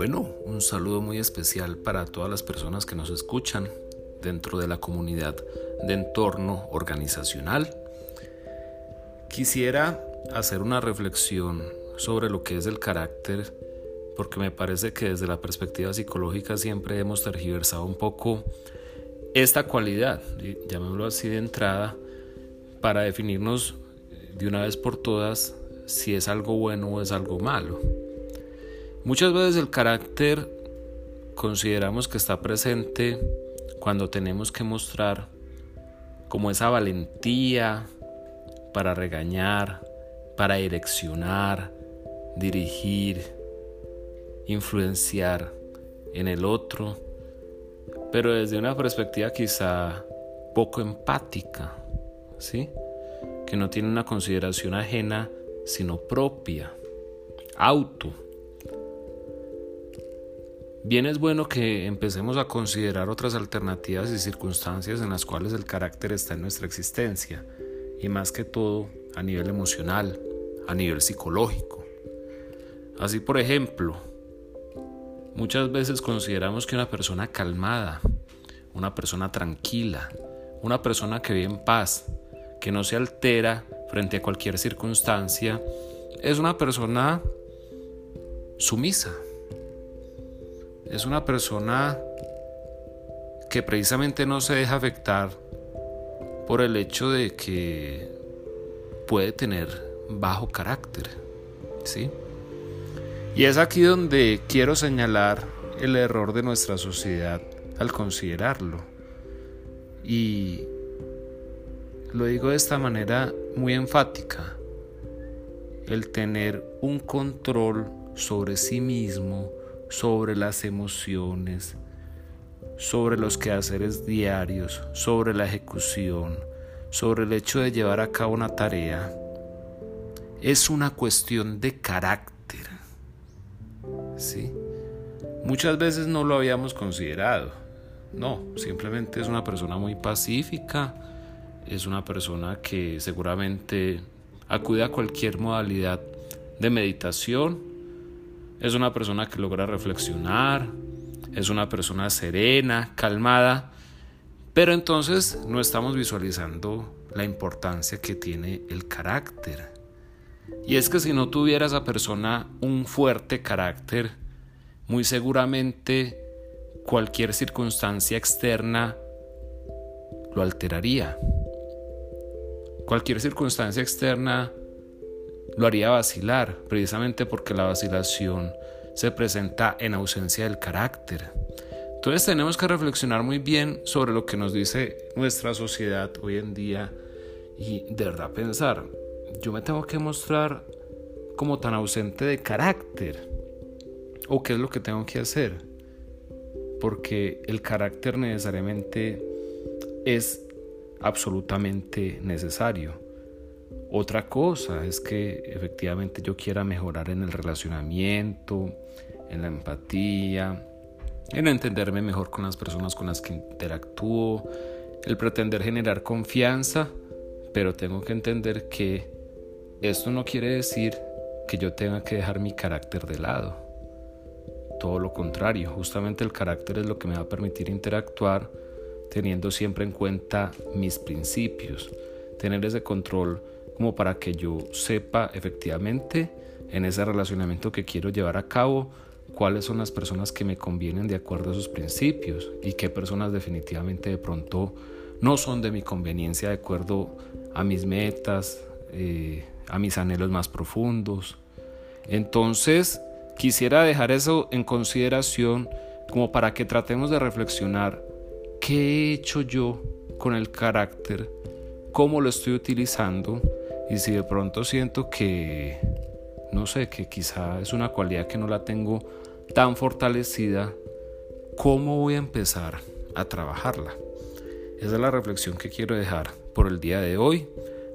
Bueno, un saludo muy especial para todas las personas que nos escuchan dentro de la comunidad de entorno organizacional. Quisiera hacer una reflexión sobre lo que es el carácter, porque me parece que desde la perspectiva psicológica siempre hemos tergiversado un poco esta cualidad, llamémoslo así de entrada, para definirnos de una vez por todas si es algo bueno o es algo malo. Muchas veces el carácter consideramos que está presente cuando tenemos que mostrar como esa valentía para regañar, para direccionar, dirigir, influenciar en el otro, pero desde una perspectiva quizá poco empática, ¿sí? Que no tiene una consideración ajena, sino propia, auto. Bien es bueno que empecemos a considerar otras alternativas y circunstancias en las cuales el carácter está en nuestra existencia, y más que todo a nivel emocional, a nivel psicológico. Así por ejemplo, muchas veces consideramos que una persona calmada, una persona tranquila, una persona que vive en paz, que no se altera frente a cualquier circunstancia, es una persona sumisa es una persona que precisamente no se deja afectar por el hecho de que puede tener bajo carácter. ¿sí? Y es aquí donde quiero señalar el error de nuestra sociedad al considerarlo. Y lo digo de esta manera muy enfática. El tener un control sobre sí mismo sobre las emociones, sobre los quehaceres diarios, sobre la ejecución, sobre el hecho de llevar a cabo una tarea, es una cuestión de carácter. ¿Sí? Muchas veces no lo habíamos considerado. No, simplemente es una persona muy pacífica, es una persona que seguramente acude a cualquier modalidad de meditación es una persona que logra reflexionar, es una persona serena, calmada, pero entonces no estamos visualizando la importancia que tiene el carácter. Y es que si no tuviera esa persona un fuerte carácter, muy seguramente cualquier circunstancia externa lo alteraría. Cualquier circunstancia externa lo haría vacilar, precisamente porque la vacilación se presenta en ausencia del carácter. Entonces tenemos que reflexionar muy bien sobre lo que nos dice nuestra sociedad hoy en día y de verdad pensar, yo me tengo que mostrar como tan ausente de carácter o qué es lo que tengo que hacer, porque el carácter necesariamente es absolutamente necesario. Otra cosa es que efectivamente yo quiera mejorar en el relacionamiento, en la empatía, en entenderme mejor con las personas con las que interactúo, el pretender generar confianza, pero tengo que entender que esto no quiere decir que yo tenga que dejar mi carácter de lado. Todo lo contrario, justamente el carácter es lo que me va a permitir interactuar teniendo siempre en cuenta mis principios, tener ese control como para que yo sepa efectivamente en ese relacionamiento que quiero llevar a cabo cuáles son las personas que me convienen de acuerdo a sus principios y qué personas definitivamente de pronto no son de mi conveniencia de acuerdo a mis metas, eh, a mis anhelos más profundos. Entonces, quisiera dejar eso en consideración como para que tratemos de reflexionar qué he hecho yo con el carácter, cómo lo estoy utilizando y si de pronto siento que, no sé, que quizá es una cualidad que no la tengo tan fortalecida, ¿cómo voy a empezar a trabajarla? Esa es la reflexión que quiero dejar por el día de hoy.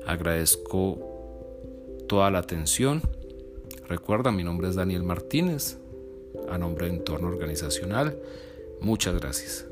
Agradezco toda la atención. Recuerda, mi nombre es Daniel Martínez, a nombre de Entorno Organizacional. Muchas gracias.